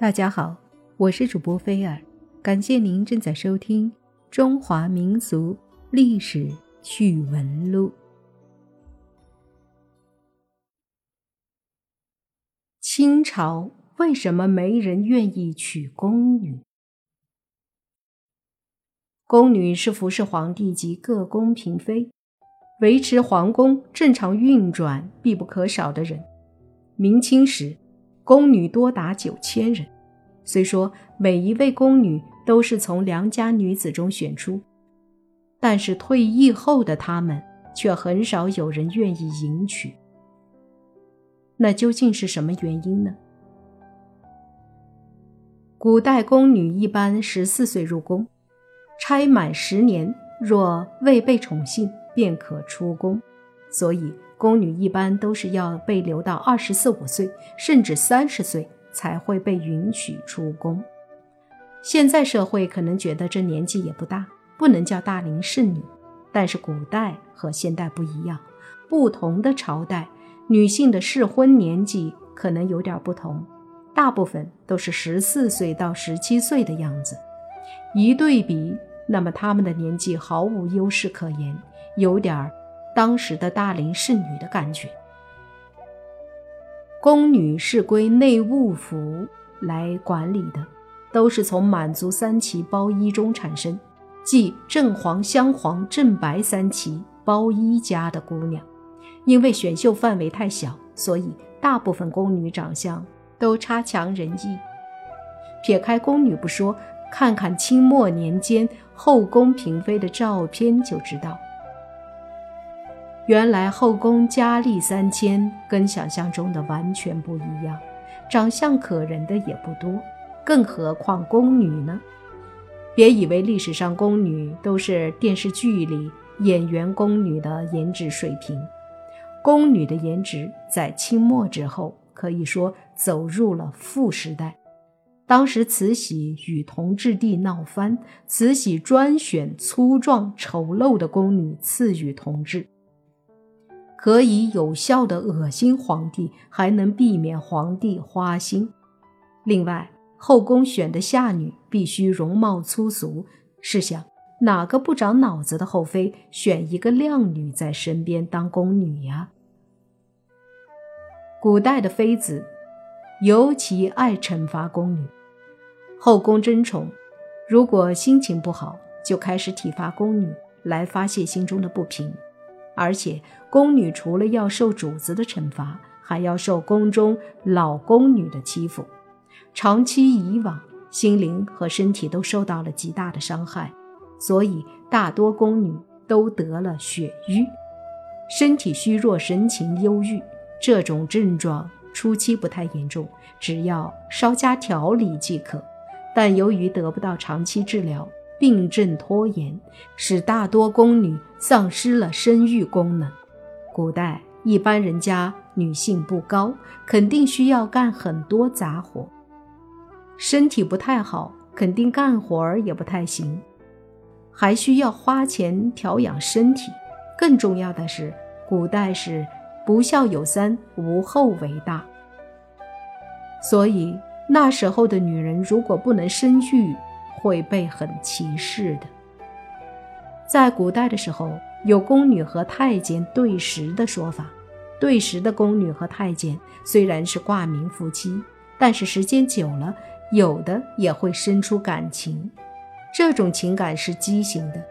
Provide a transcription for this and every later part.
大家好，我是主播菲尔，感谢您正在收听《中华民俗历史趣闻录》。清朝为什么没人愿意娶宫女？宫女是服侍皇帝及各宫嫔妃，维持皇宫正常运转必不可少的人。明清时。宫女多达九千人，虽说每一位宫女都是从良家女子中选出，但是退役后的她们却很少有人愿意迎娶。那究竟是什么原因呢？古代宫女一般十四岁入宫，差满十年，若未被宠幸，便可出宫，所以。宫女一般都是要被留到二十四五岁，甚至三十岁才会被允许出宫。现在社会可能觉得这年纪也不大，不能叫大龄剩女。但是古代和现代不一样，不同的朝代，女性的适婚年纪可能有点不同，大部分都是十四岁到十七岁的样子。一对比，那么她们的年纪毫无优势可言，有点儿。当时的大龄剩女的感觉，宫女是归内务府来管理的，都是从满族三旗包衣中产生，即正黄、镶黄、正白三旗包衣家的姑娘。因为选秀范围太小，所以大部分宫女长相都差强人意。撇开宫女不说，看看清末年间后宫嫔妃的照片就知道。原来后宫佳丽三千，跟想象中的完全不一样，长相可人的也不多，更何况宫女呢？别以为历史上宫女都是电视剧里演员宫女的颜值水平，宫女的颜值在清末之后可以说走入了富时代。当时慈禧与同治帝闹翻，慈禧专选粗壮丑陋的宫女赐予同治。可以有效的恶心皇帝，还能避免皇帝花心。另外，后宫选的下女必须容貌粗俗。试想，哪个不长脑子的后妃选一个靓女在身边当宫女呀？古代的妃子尤其爱惩罚宫女。后宫争宠，如果心情不好，就开始体罚宫女，来发泄心中的不平。而且，宫女除了要受主子的惩罚，还要受宫中老宫女的欺负，长期以往，心灵和身体都受到了极大的伤害，所以大多宫女都得了血瘀，身体虚弱，神情忧郁。这种症状初期不太严重，只要稍加调理即可，但由于得不到长期治疗。病症拖延，使大多宫女丧失了生育功能。古代一般人家女性不高，肯定需要干很多杂活，身体不太好，肯定干活儿也不太行，还需要花钱调养身体。更重要的是，古代是不孝有三，无后为大，所以那时候的女人如果不能生育，会被很歧视的。在古代的时候，有宫女和太监对食的说法。对食的宫女和太监虽然是挂名夫妻，但是时间久了，有的也会生出感情。这种情感是畸形的，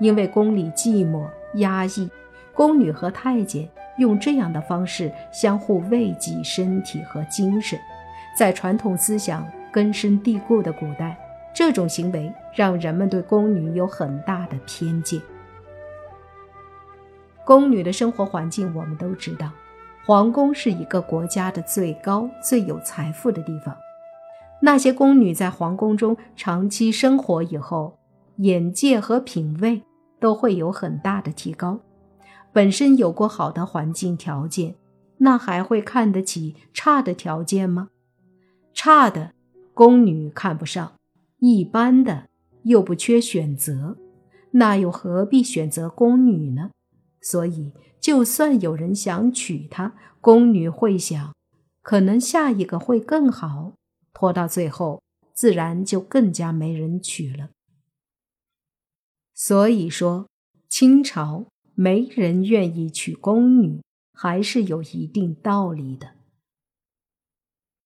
因为宫里寂寞压抑，宫女和太监用这样的方式相互慰藉身体和精神。在传统思想根深蒂固的古代。这种行为让人们对宫女有很大的偏见。宫女的生活环境我们都知道，皇宫是一个国家的最高、最有财富的地方。那些宫女在皇宫中长期生活以后，眼界和品味都会有很大的提高。本身有过好的环境条件，那还会看得起差的条件吗？差的宫女看不上。一般的又不缺选择，那又何必选择宫女呢？所以，就算有人想娶她，宫女会想，可能下一个会更好，拖到最后，自然就更加没人娶了。所以说，清朝没人愿意娶宫女，还是有一定道理的。